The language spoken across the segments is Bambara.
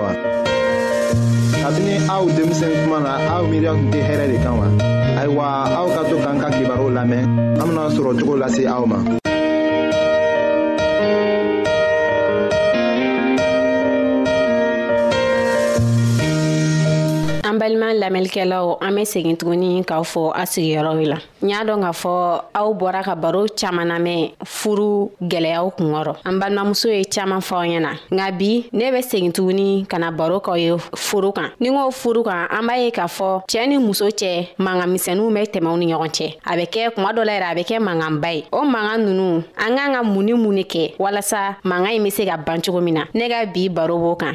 wa. kabini aw denmisɛn kuma na aw miiriya tun tɛ hɛrɛ de kan wa. ayiwa aw ka to k'an ka kibaru lamɛn an bena sɔrɔ cogo lase aw ma. an balima lamɛnlikɛlaw an be segin tuguni k'aw fɔ a sigiyɔrɔw la n y'a dɔn k'a fɔ aw bɔra ka baro caaman namɛn furu gwɛlɛyaw kungɔrɔ an balimamuso ye caaman fɔ aw ɲɛna nka bi ne be segin tuguni ka na baro k'aw ye furu kan ni k'o furu kan an b'a ye k'a fɔ cɛɛ ni muso cɛ mankan misɛnuw bɛ tɛmɛw ni ɲɔgɔn cɛ a bɛ kɛ kuma dɔ la yɛrɛ a bɛ kɛ mankanba ye o mankan nunu an k'an ka mun ni mun ne kɛ walasa mankan ɲi be se ka ban cogo min na ne ka bi baro b'o kan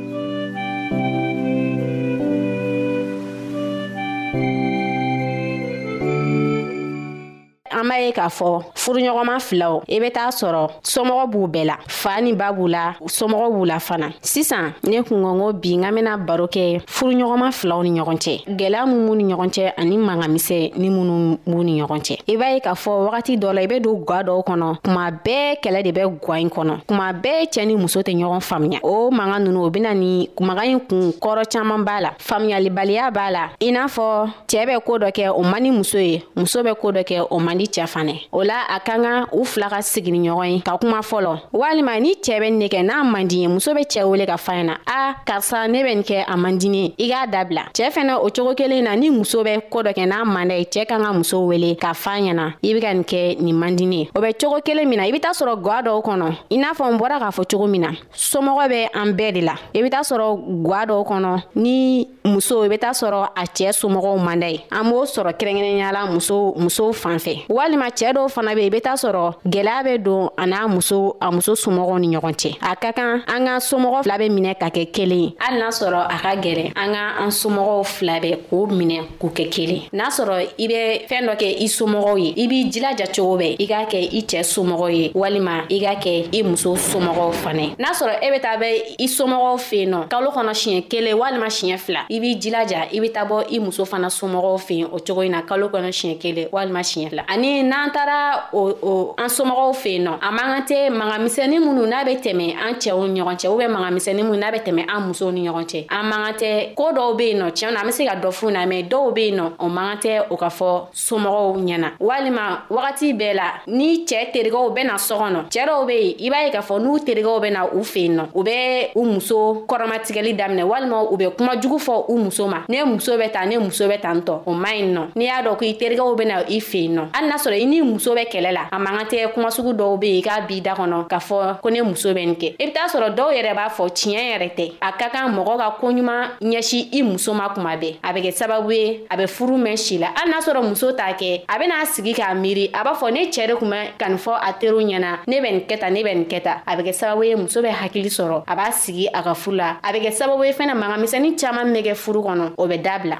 an b'a ye k'a fɔ furuɲɔgɔnma filaw i bɛ taa sɔrɔ somɔgɔ b'u bɛɛ la fa ni ba b'u la somɔgɔ b'u la fana sisan ne kungɔngo bi n ka bɛna baro kɛ furuɲɔgɔnma filaw ni ɲɔgɔn cɛ gwɛlɛya min b'u ni ɲɔgɔn cɛ ani mangamisɛ ni minnu b'u ni ɲɔgɔn cɛ i b'a ye k'a fɔ wagati dɔ la i bɛ don gwa dɔw kɔnɔ kuma bɛɛ kɛlɛ de bɛ kuwa in kɔnɔ kuma bɛɛ cɛɛ ni muso tɛ ɲɔgɔn faamuya o manga nunu o bena ni maga ɲi kun kɔrɔ caaman b'a la faamuyalibaliya b'a la i n'a fɔ cɛɛ bɛ koo dɔ kɛ o man ni muso ye muso bɛ koo dɔ kɛ o man di cɛɛ fanɛ o la a ka kan u fila ka sigini ɲɔgɔn ye ka kuma fɔlɔ walima ni cɛɛ bɛ ne kɛ n'a man di ye muso bɛ cɛɛ wele ka fa ɲɛna a karisa ne bɛ nin kɛ a man dini i k'a dabila cɛɛ fɛnɛ o cogo kelen na ni muso bɛ koo dɔ kɛ n'a man dɛ cɛɛ kan ka muso wele ka fa ɲɛna i bɛ ka nin kɛ nin man di ne o bɛ cogo kelen min na i bɛ taa sɔrɔ gwa dɔw kɔnɔ i n'a fɔ n bɔra k'a fɔ cogo min na somɔgɔ bɛ an bɛɛ de la i bɛ taa sɔrɔ gwa dɔw kɔnɔ ni muso i bɛ taa sɔrɔ a cɛ somɔgɔw man da ye an b'o sɔrɔ kɛrɛnkɛrɛnya la muso musow fan fɛ walima cɛɛ dɔw fana bɛ i bɛ taa sɔrɔ gwɛlɛya bɛ don a n'a muso a muso somɔgɔw ni ɲɔgɔn cɛ a ka kan an ka somɔgɔ fila bɛ minɛ ka kɛ kelen ye hali n'a sɔrɔ a ka gɛrɛ an ka an somɔgɔw fila bɛ k'o minɛ k'u kɛ kelen n'a sɔrɔ i bɛ fɛn dɔ kɛ i somɔgɔw ye i b'i jilaja cogo bɛɛ i k'a kɛ i cɛ somɔgɔw ye walima i k'a kɛ i muso somɔgɔw fana n'a sɔrɔ e bɛ taa bɛ i somɔgɔw fɛ yen nɔ kalo kɔnɔ siɲɛ kelen walima siɲɛ fila i b'i jilaja i bɛ taa bɔ i muso fana somɔgɔw fɛ yen o cogo in na kalo kɔnɔ siɲɛ kelen walima siɲɛ fila ani n'an taara o an somɔgɔw fɛ yen nɔ a man kan tɛ mankamisɛnnin minnu n'a bɛ tɛmɛ an cɛw ni ɲɔgɔn cɛ u bɛ mankamisɛnnin minnu n'a bɛ tɛmɛ an musow ni ɲɔgɔn cɛ an man kan tɛ ko dɔw be yen nɔ tiɲɛ na an be se ka dɔ fuu na mɛ dɔw be yen nɔ o man kan tɛ o ka fɔ somɔgɔw ɲɛna walima wagati bɛɛ la ni cɛɛ terigɛw bɛna sɔ kɔnɔ cɛɛ dɔw be yen i b'a ye k'a fɔ n'u terigɛw bɛna u fe yen nɔ u be u muso kɔrɔmatigɛli daminɛ walima u be kuma jugu fɔ u muso ma ne muso bɛ ta ne muso bɛ tan tɔ o man ɲi nɔ n'i y'a dɔn ko i terigɛw bɛna i fe yen nɔ hali n'a sɔrɔ i n'i muso bɛ kɛlɛ la a man kan tɛ kuma sugu dɔw be yen i k'a bi i da kɔnɔ k'a fɔ ko ne muso bɛ nin kɛ i bɛ taa sɔrɔ dɔw yɛrɛ b'a fɔ tiɲɛ yɛrɛ tɛ a ka kan mɔgɔ ka ko ɲuman ɲɛsin i muso ma kuma bɛɛ a bɛ kɛ sababu ye a bɛ furu mɛn si la hali n'a sɔrɔ muso t'a kɛ a bɛna sigi k'a miiri a b'a fɔ ne cɛ de tun bɛ ka nin fɔ a teriw ɲɛna ne bɛ nin kɛ ta ne bɛ nin kɛ ta a bɛ kɛ sababu ye muso bɛ hakili sɔrɔ a b'a sigi a ka furu la a bɛ kɛ sababu ye fana mankamisɛnnin caman bɛ kɛ furu kɔnɔ o bɛ dabila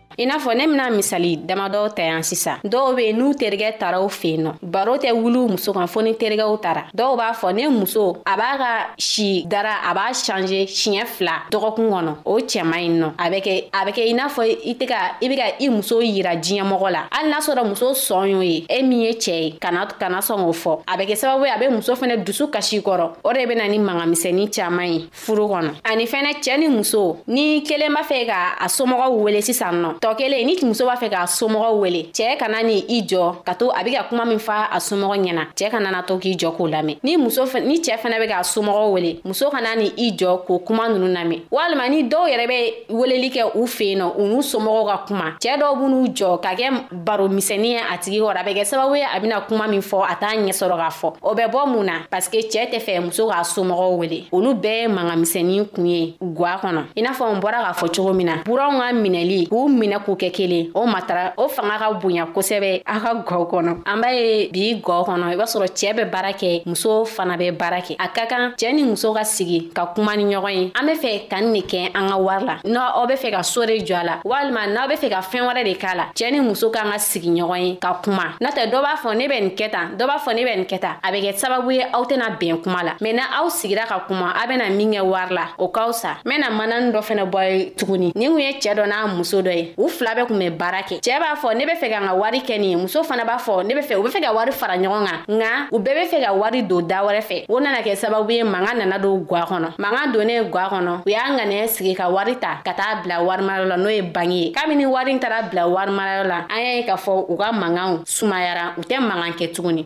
i n'a fɔ ne bena misali damadɔ ta yan sisan dɔw be n'u terigɛ taraw fen nɔ baro tɛ wulu muso kan fɔɔ ni terigɛw tara dɔw b'a fɔ ne muso a b'a ka si dara a b'a change siɲɛ fila dɔgɔkun kɔnɔ o cɛma ɲi nɔ a bɛ kɛ a bɛ kɛ i n'a fɔ i tɛ ka i be ka i muso yira diɲɛmɔgɔ la hali n'a sɔrɔ muso sɔn y'o ye e min ye cɛɛ ye kana kana sɔn k'o fɔ a bɛ kɛ sababu ye a be muso fɛnɛ dusu kasi kɔrɔ o de bena ni mangamisɛnin caaman ye furu kɔnɔ ani fɛnɛ cɛɛ ni muso ni kelen b'a fɛ ka a somɔgɔw wele sisan nɔ tɔ kelen ni muso b'a fɛ k'a somɔgɔw wele cɛɛ kana ni i jɔ ka to a be ka kuma min fa a somɔgɔ ɲɛna cɛɛ kana na to k'i jɔ k'o lamɛn ni muso ni cɛɛ fɛnɛ be k'a somɔgɔw wele muso kana ni i jɔ k'o kuma nunu lamɛn walima ni dɔw yɛrɛ be weleli kɛ u fɛ yen nɔ u n'u somɔgɔw ka kuma cɛɛ dɔw b'u n'u jɔ ka kɛ baro misɛnni ye a tigi kɔrɔ a bɛ kɛ sababu ye a bɛna kuma min fɔ a t'a ɲɛ sɔrɔ k'a fɔ o bɛ bɔ mun na paske cɛɛ tɛ fɛ muso k'a somɔgɔw wele olu bɛɛ ye manga misɛnni kun ye gwa kɔnɔ i n'a fɔ n bɔra k'a fɔ cogo min na buranw ka minɛli k'u minɛ k'u kɛ kelen o matara o fanga ka bonya kosɛbɛ a ka gwaw kɔnɔ an b'a ye bi gwaw kɔnɔ i b'a sɔrɔ cɛɛ bɛ baara kɛ muso fana bɛ baara kɛ ye a ka kan cɛɛ ni muso ka sigi ka kuma ni ɲɔgɔn ye an be fɛ ka nin ne kɛ an ka wari la n'a aw be fɛ ka soo de jɔ a la walima n'aw be fɛ ka fɛɛn wɛrɛ de k'a la cɛɛ ni muso k'an ka sigi ɲɔgɔn ye ka kuma n'a tɛ dɔ b'a fɔ ne bɛ nin kɛ tan dɔ b'a fɔ ne bɛ nin kɛ tan a be kɛ sababu ye aw tɛna bɛn kuma la mɛn na aw sigira ka kuma a bena min kɛ wari la o k'aw sa n bena manani dɔ fɛnɛ bɔ ye tuguni nin kun ye cɛɛ dɔ n'a muso dɔ ye u fila bɛ kun bɛ baara kɛ cɛɛ b'a fɔ ne be fɛ ka n ka wari kɛ nin ye muso fana b'a fɔ ne be fɛ u be fɛ ka wari fara ɲɔgɔn kan nka u bɛɛ be fɛ ka wari don da wɛrɛ fɛ o nana kɛ sababu ye mankan nana don gwa kɔnɔ mankan donnen gwa kɔnɔ u y'a ŋanɛ sigi ka wari ta ka taa bila warimarayɔrɔ la n'o ye bangi ye kabini wari taara bila warimarayɔrɔ la an y'a ye k'a fɔ u ka mankanw sumayara u tɛ mankan kɛ tuguni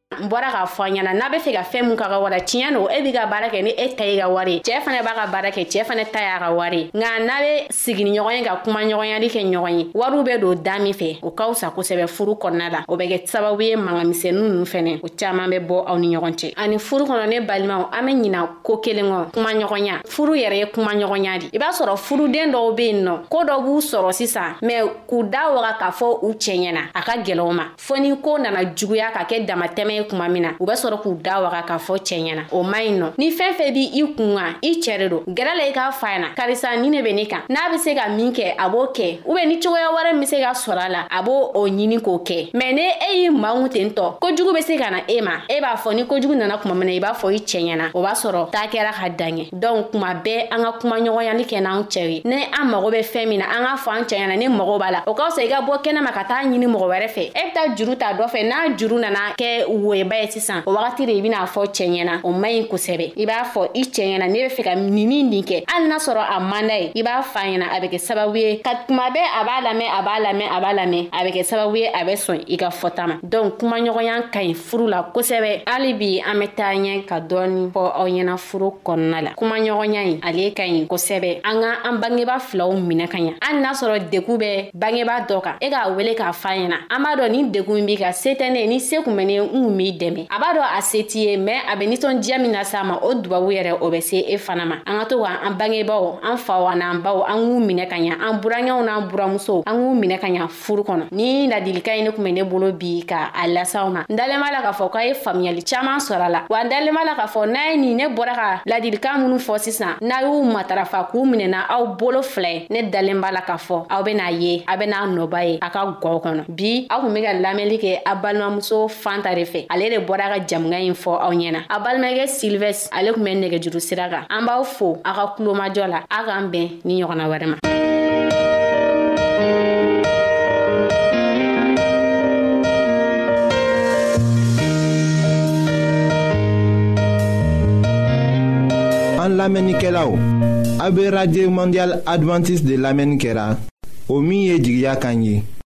n bɔra k'a fɔ ɲɛna n'a be fɛ ka fɛn mun ka ka wara tiɲɛ no e b'i ka baara kɛ ni e ta ye ka wari cɛɛ fana b'a ka baara kɛ cɛɛ fana ta y'a ka wari nka n'a be sigini ɲɔgɔn ye ka kuma ɲɔgɔnyali kɛ ɲɔgɔn ye wariw be don da min fɛ o ka fisa kosɛbɛ furu kɔnɔna la o bɛ kɛ sababu ye mangamisɛnu nunu fɛnɛ o caaman bɛ bɔ aw ni ɲɔgɔn cɛ ani furu kɔnɔ ne balimaw an be ɲina ko kelen kɔ kuma ɲɔgɔnya furu yɛrɛ ye kuma ɲɔgɔnya di i b'a sɔrɔ furuden dɔw be yen nɔ ko dɔ b'u sɔrɔ sisan mɛ k'u da waga k'a fɔ u cɛɲɛna a ka gɛlɛw ma fɔ ni ko nana juguya ka kɛ damatɛmɛ ye kuma min na u bɛ sɔrɔ k'u da waga k'a fɔ cɛɛ ɲɛna o man ɲi nɔ ni fɛn fɛn b' i kun kan i cɛɛ de don gɛrɛ la i k'a fa na karisa ni ne bɛ ne kan n'a be se ka min kɛ a b'o kɛ u bɛ ni cogoya wɛrɛ min be se ka sɔrɔ a la a b'o o ɲini k'o kɛ mɛn ni e y'i mangu ten tɔ kojugu be se ka na e ma e b'a fɔ ni kojugu nana kuma min na i b'a fɔ i cɛɛ ɲɛna o b'a sɔrɔ taa kɛra ka daɲɛ dɔnku kuma bɛɛ an ka kuma ɲɔgɔnyali kɛ n'an cɛ ye ni an mago bɛ fɛn min na an k'a fɔ an cɛ ɲɛna ni mago b'a la o ka fisa i ka bɔ kɛnɛma ka taa ɲini mɔgɔ wɛrɛ fɛ e bɛ taa juru ta dɔ fɛ n'a juru nana kɛ woyeba ye sisan o wagati de i bɛna fɔ cɛ ɲɛna o man ɲi kosɛbɛ i b'a fɔ i cɛ ɲɛna ne bɛ fɛ ka nin ni nin kɛ hali n'a sɔrɔ a man d'a ye i b'a fa ɲɛna a bɛ kɛ sababu ye ka kuma bɛɛ a b'a lamɛn a b'a lamɛn a b'a lamɛn a bɛ kɛ sababu ye a bɛ sɔn i ka fɔta ma donc kumaɲɔgɔnya ka ɲi furu la kosɛbɛ hali bi an bɛ taa ɲɛ ka dɔɔni fɔ aw ɲɛna furu kɔnɔna la kumaɲɔgɔnya ɲi ale ka ɲi kosɛbɛ an ka an bangeba filaw minɛ ka ɲa hali n'a sɔrɔ degun bɛ bangeba dɔ kan e k'a wele k'a fa ɲɛna an b'a dɔn ni degun b'i ka se tɛ ne ni se kun bɛ ne n kun b'i dɛmɛ a b'a dɔn a se t'i ye mɛn a bɛ nisɔndiya min lase a ma o dubabu yɛrɛ o bɛ se e fana ma an ka to ka an bangebaw an faw an'an baw an k'u minɛ ka ɲa an burankɛw n'an buramusow an k'u minɛ ka ɲa furu kɔnɔ ni ladilika ye ne tun bɛ ne bolo bi ka a lasaw ma n dalen b'a la k'a fɔ k'a ye faamuyali caman sɔrɔ a la wa n dalen b'a la k'a fɔ n'a ye nin ne bɔra ka ladilika minnu fɔ sisan n'a y'u matarafa k'u minɛna aw bolo fila ye ne dalen b'a la k'a fɔ aw bɛna ye a bɛna nɔba ye a ka gɔw kɔnɔ bi aw tun bɛ ka lamɛnli kɛ a balimamuso fanta de fɛ ale de bɔra ka jamukan in fɔ aw ɲɛna a balimakɛ silvɛ ale tun bɛ nɛgɛjuru sira kan an b'aw fo a ka kulomajɔ la a k'an bɛn ni ɲɔgɔnna wɛrɛ ma an lamɛnnikɛlaw a bɛ radio mondial adventiste de lamɛnni kɛra o min ye jigiya kan ye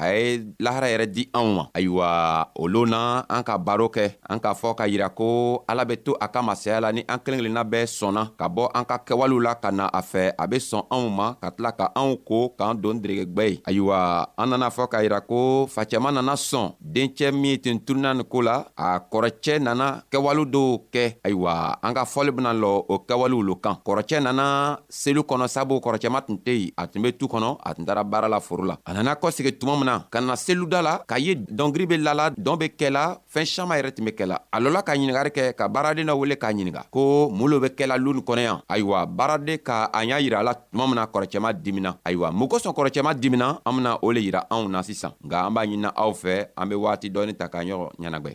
a ye lahara yɛrɛ di anw ma ayiwa olu na an ka baro kɛ an k'a fɔ ka yira ko ala bɛ to a ka masaya la ni an kelen kelenna bɛɛ sɔnna ka bɔ an ka kɛwalew la ka na a fɛ a bɛ sɔn anw ma ka tila ka anw ko k'an don deregegwɛ ye ayiwa an nana fɔ k'a yira ko facɛma nana sɔn dencɛ min tun tununa nin ko la a kɔrɔcɛ nana kɛwale dɔw kɛ ayiwa an ka fɔli bɛna lɔ o kɛwalew lo kan kɔrɔcɛ nana selu kɔnɔ sabu kɔrɔcɛma tun tɛ yen a tun bɛ tu kɔnɔ a tun taara baara la foro la a nana kɔsegi tuma min na ka na seluda la k'a ye dɔnkiri bɛ lala dɔn bɛ kɛla fɛn siama yɛrɛ tun bɛ kɛla a lɔla ka ɲiningari kɛ ka baaraden dɔ wele k'a ɲininga ko mun lo bɛ kɛla luni kɔnɔ yan ayiwa baaraden ka a y'a yira a la tuma min na kɔrɔcɛma dimina ayiwa mun kosɔn kɔrɔcɛma dimina an bena o le yira anw na sisan nka an b'a ɲinina aw fɛ an be waati dɔɔni ta k'a ɲɔgɔn ɲɛnagwɛ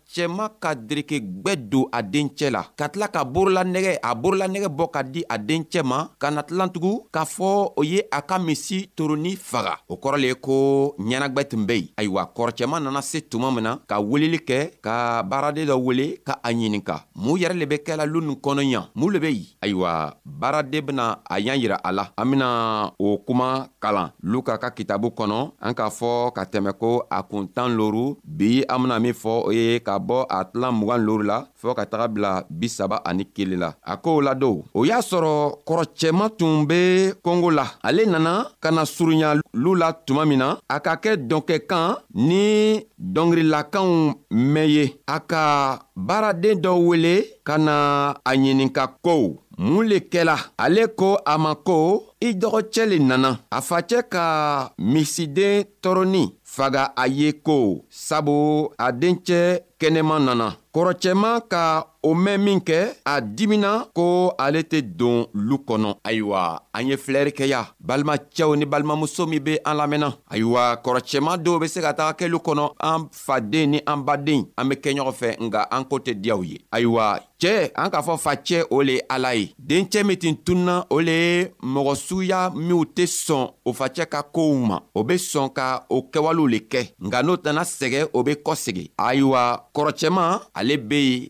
cɛma ka dereke gbɛ don a dencɛ la ka tila ka borolanɛgɛ a borolanɛgɛ bɔ ka di a dencɛ ma ka na tilantugu k'a fɔ o ye a ka misi toroni faga o kɔrɔ le ye ko ɲɛnagwɛ tun be yen ayiwa kɔrɔcɛma nana se tuma min na ka weleli kɛ ka baaraden dɔ wele ka a ɲininka mun yɛrɛ le be kɛla lu nin kɔnɔ yan mun le be yen ayiwa baara de bena a y'an yira a la an bena o kuma kalan luka ka kitabu kɔnɔ an k'a fɔ ka tɛmɛ ko a kun tan loru bi an bena min fɔ o ye ka bɔ a tilan mugan loru la fɔɔ ka taga bila bisaba ani kelen la a kow la don o y'a sɔrɔ kɔrɔcɛma tun be kongo la ale nana ka na surunya lu la tuma min na a ka kɛ dɔnkɛkan ni dɔngirilakanw mɛn ye a ka baaraden dɔ wele ka na a ɲininka ko mun le kɛla ale ko a ma ko i dɔgɔcɛ le nana a facɛ ka misiden tɔɔrɔni faga a ye ko sabu a dencɛ kɛnɛma nana kɔrɔcɛma ka o mɛn min kɛ a dimina ko ale tɛ don lu kɔnɔ ayiwa an ye filɛri kɛ ya balimacɛw ni balimamuso min bɛ an lamɛnna ayiwa kɔrɔcɛma dɔw bɛ se ka taga kɛ lu kɔnɔ an faden ni an baden an be kɛ ɲɔgɔn fɛ nga an ko tɛ diyaw ye ayiwa cɛɛ an k'a fɔ facɛ o le ye ala ye dencɛ min tin tunna o le ye mɔgɔ suguya minw tɛ sɔn o facɛ ka kow ma o be sɔn ka o kɛwalew le kɛ nka n'o tana sɛgɛ o be kɔsegi ayiwa kɔrɔcɛman ale be yen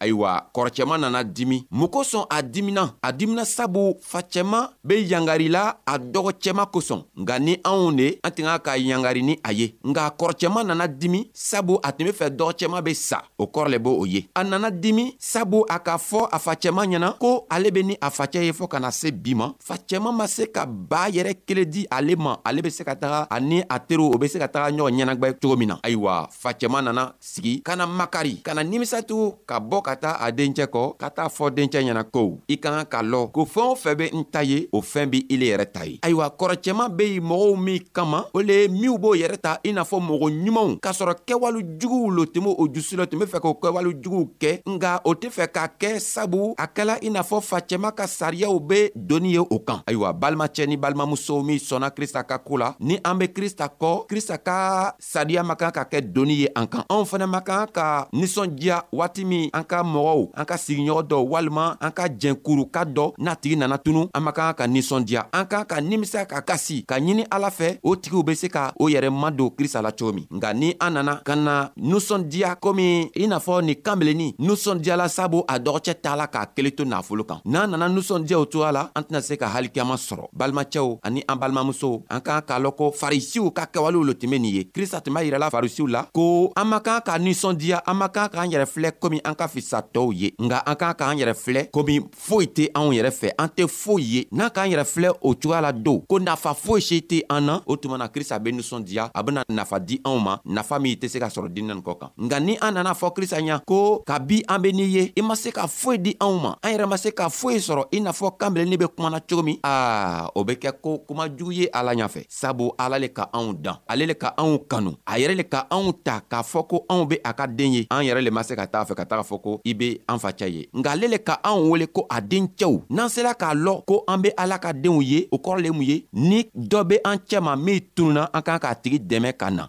ayiwa kɔrɔcɛma nana dimi mun kosɔn a dimina a dimina sabu facɛma be yangarila a dɔgɔcɛma kosɔn nka ni anw de an tun ka ka yangari ni a ye nka kɔrɔcɛma nana dimi sabu a tun be fɛ dɔgɔcɛma be sa o kɔrɔ le b'o ye a nana dimi sabu a k'a fɔ a facɛma ɲɛna ko ale be ni a facɛ ye fɔɔ ka na se bi ma facɛma ma se ka baa yɛrɛ kelen di ale ma ale be se ka taga ani a teriw o be se ka taga ɲɔgɔn ɲɛnagwɛ cogo min na ayiwa facɛma nana sigi ka na makari ka na nimisatugu ka bɔ ka taa a dencɛ kɔ ka taa fɔ dencɛ ɲɛna ko i ka kan ka lɔ ko fɛɛn o fɛn be n ta ye o fɛɛn be ile yɛrɛ ta ye ayiwa kɔrɔcɛma be yen mɔgɔw min kama o le ye minw b'o yɛrɛ ta i n'a fɔ mɔgɔ ɲumanw k'a sɔrɔ kɛwale juguw lo tun be o jusu la tun be fɛ k'o kɛwale juguw kɛ nga o tɛ fɛ k'a kɛ sabu a kɛla i n'a fɔ facɛma ka sariyaw be doni ye o kan ayiwa balimacɛ ni balimamusow min sɔnna krista ka ko la ni an be krista kɔ krista ka sariya man kan ka kɛ doni ye an kan anw fana man kan ka ninsɔndiya waati min an ka mɔgɔw an ka sigiɲɔgɔn dɔ walima an ka jɛnkuru ka dɔ n'a tigi nana tunu an man kan ka ninsɔndiya an kan ka nimisa ka kasi ka ɲini ala fɛ o tigiw be se ka o yɛrɛ madon krista la cogo min nka ni an nana ka na ninsɔndiya komi i n'a fɔ nin kanbilennin ninsɔndiyala sabu a dɔgɔcɛ t'a la k'a kelen to nafolo kan n'an nana ninsɔndiya o cogoya la an tɛna se ka hali kɛman sɔrɔ balimacɛw ani an balimamusow an k'an k'a lɔn ko farisiw ka kɛwalew lo tun be nin ye krista tun b'a yirɛla farisiw la ko an man kan k'a ninsɔndiya an man kan k'an yɛrɛ filɛ komi an ka fisa tɔɔw ye nga an kan k'an yɛrɛ filɛ komi foyi tɛ anw yɛrɛ fɛ an tɛ foyi ye n'an k'an yɛrɛ filɛ o cogoya la don ko nafa foyi si tɛ an na o tuma na krista be ninsɔndiya a bena nafa di anw ma nafa min tɛ se ka sɔrɔ dinɛni kɔ kan nka ni an nana fɔ krista ɲa ko ka bi an be n'i ye i ma se ka foyi di anw ma an yɛrɛ ma se ka foyi sɔrɔ i n'a fɔ kan bilenni be kumana cogo min aa o be kɛ ko kuma jugu ye ala ɲafɛ sabu ala le ka anw dan ale le ka anw kanu a yɛrɛ le ka anw ta k'a fɔ ko anw be a ka den ye an yɛrɛ le ma se ka ta'a fɛ ka taga fɔ ko i be an fa cɛ ye nka ale le ka anw wele ko a den cɛw n'an sela k'a lɔ ko an be ala ka denw ye o kɔrɔ le mun ye ni dɔ be an cɛma min tununa an k'an k'a tigi dɛmɛ ka na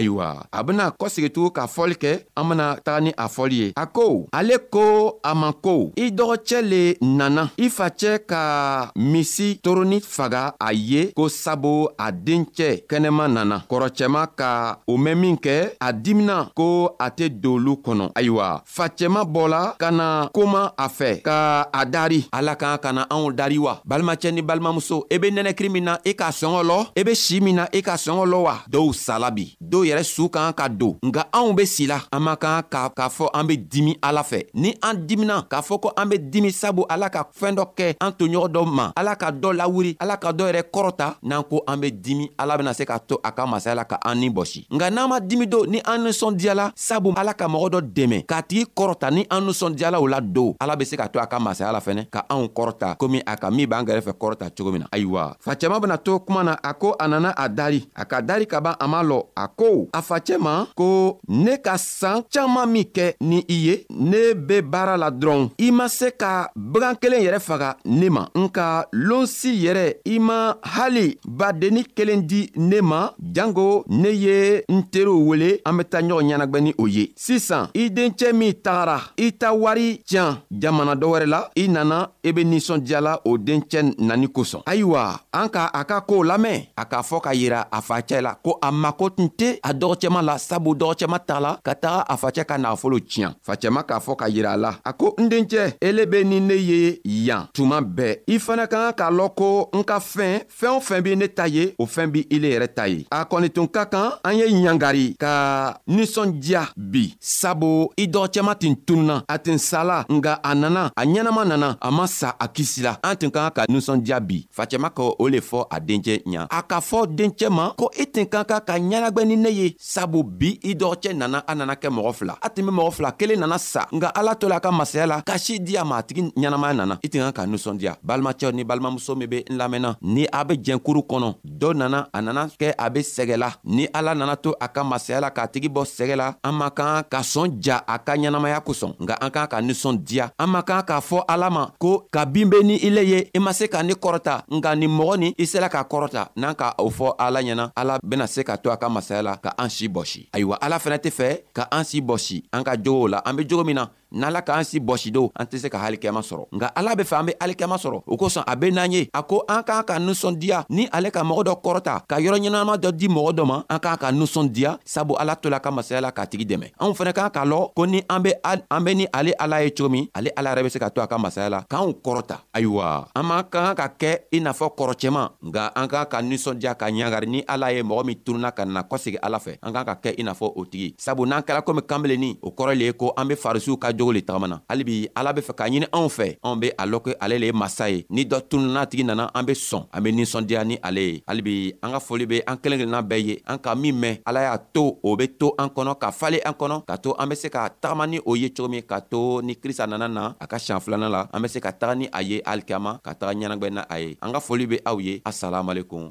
ayiwa a bena kɔsegitugu ka fɔli kɛ an bena taga ni a fɔli ye a ko ale ko a ma ko i dɔgɔcɛ le nana i facɛ ka misi toroni faga a ye ko sabu a dencɛ kɛnɛma nana kɔrɔcɛma ka o mɛn min kɛ a dimina ko a tɛ dolu kɔnɔ ayiwa facɛma bɔla ka na koma a fɛ ka a dari ala kan ka na anw dari wa balimacɛ ni balimamuso i e be nɛnɛkiri min na i e k'a sɔngɔ lɔ i e be sii min na i k'a sɔngɔ lɔ wa dɔw sala bi dɔw yɛrɛ suu kan ka don nka anw be si la an man kan ka k'a fɔ an be dimi ala fɛ ni an dimina k'a fɔ ko an be dimi sabu ala ka fɛɛn dɔ kɛ an toɲɔgɔn dɔ ma ala ka dɔ lawuri ala ka dɔ yɛrɛ kɔrɔta n'an ko an be dimi ala bena se k'a to a ka masaya la ka an ni bɔsi nka n'an ma dimi don ni an nisɔndiyala sabu ala ka mɔgɔ dɔ dɛmɛ k'a tigi kɔrɔta ni an nisɔndiyala o la don ala be se ka to a ka masaya la fɛnɛ ka anw kɔrɔta komi a ka min b'an gɛrɛfɛ kɔrɔta cogo min na ayiwa facɛma bena to kuma na a ko a nana a dari a ka dari ka ban a m'a lɔ a ko a facɛ ma ko ne ka saan caaman min kɛ ni i ye ne be baara la dɔrɔn i ma se ka bagan kelen yɛrɛ faga ne ma nka lonsi yɛrɛ i ma hali badenni kelen di ne ma jango ne ye n teriw wele an be taa ɲɔgɔn ɲɛnagwɛ ni o ye sisan i dencɛ min tagara i ta wari can jamana dɔ wɛrɛ la i nana i e be ninsɔndiyala o dencɛ nani kosɔn ayiwa an ka a ka koow lamɛn a k'a fɔ ka yira a facɛ la ko a mako tun tɛ a dɔgɔcɛma la sabu dɔgɔcɛma ta la ka taga a facɛ ka nafolo tiɲa facɛma k'a fɔ ka yira a la a ko n dencɛ ele be ni ne ye yan tuma bɛɛ i fana ka kan k'a lɔn ko n ka fɛn fɛn o fɛn be ne ta ye o fɛn be ile yɛrɛ ta ye a kɔni tun ka kan an ye ɲangari ka ninsɔndiya bi sabu i dɔgɔ cɛma tin tununa a tin sala nga a nana a ɲɛnama nana a ma sa a kisila an tin ka ka ninsɔndiya bi facɛma ka o le fɔ a dencɛ ɲa a ka fɔ dencɛ ma ko i tin ka ka ka ɲɛnagwɛ ni ne ye sabu bi i dɔgɔcɛ nana a nana kɛ mɔgɔ fila a tin be mɔgɔ fila kelen nana sa nga ala to la ka masaya la ka si di a ma a tigi ɲɛnamaya nana i tin ka ka ninsɔndiya balimacɛ ni balimamuso min be n lamɛnna ni a be jɛnkuru kɔnɔ dɔ nana a nana kɛ a be sɛgɛ la ni ala nana to a ka masaya la k'a tigi bɔ sɛgɛ la an man kan ka sɔn ja a ka ɲɛnamaya kosɔn nka an kan ka nisɔn diya an man kan k'a fɔ ala ma ko ka bin be ni ile ye i ma se ka ne kɔrɔta nka nin mɔgɔ nin i sela k'a kɔrɔta n'an ka o fɔ ala ɲɛna ala bena se ka to a ka masaya la ka an si bɔsi ayiwa ala fɛnɛ tɛ fɛ ka an si bɔsi an ka jogow la an be jogo min na n'ala k'an si bɔsido an tɛ se ka halikɛma sɔrɔ nka ala be fɛ an be alikɛma sɔrɔ o kosɔn a be n'an ye a ko an k'an ka nusɔndiya ni ale ka mɔgɔ dɔ kɔrɔta ka yɔrɔ ɲɛnama dɔ di mɔgɔ dɔ ma an k'an ka nusɔndiya sabu ala tola ka masaya la k'a tigi dɛmɛ anw fɛnɛ k'an k'a lɔ ko ni an be an be ni ale ala ye cogo min ale ala yɛrɛ be se ka to a ka masaya la k'anw kɔrɔta ayiwa an man ka kan ka kɛ i n'a fɔ kɔrɔcɛman nka an k'an ka nusɔndiya ka ɲagari ni ala ye mɔgɔ min tununa ka na kɔsegi ala fɛ an k'an ka kɛ i n'a fɔ o tigi sabu n'an kɛla komi kanbilenni o kɔrɔ le ye ko an be farisiw ka jogo le tagama na halibi ala be fɛ k'a ɲini anw fɛ anw be a lɔn ke ale le ye masa ye ni dɔ tununa n'a tigi nana an be sɔn an be ninsɔndiya ni ale ye halibi an ka foli be an kelen kelenna bɛɛ ye an ka min mɛn ala y'a to o be to an kɔnɔ ka fale an kɔnɔ ka to an be se ka tagama ni o ye cogo min ka to ni krista nana na a ka siɲan filana la an be se ka taga ni a ye alikiyama ka taga ɲɛnagwɛ na a ye an ka foli be aw ye asalamualekum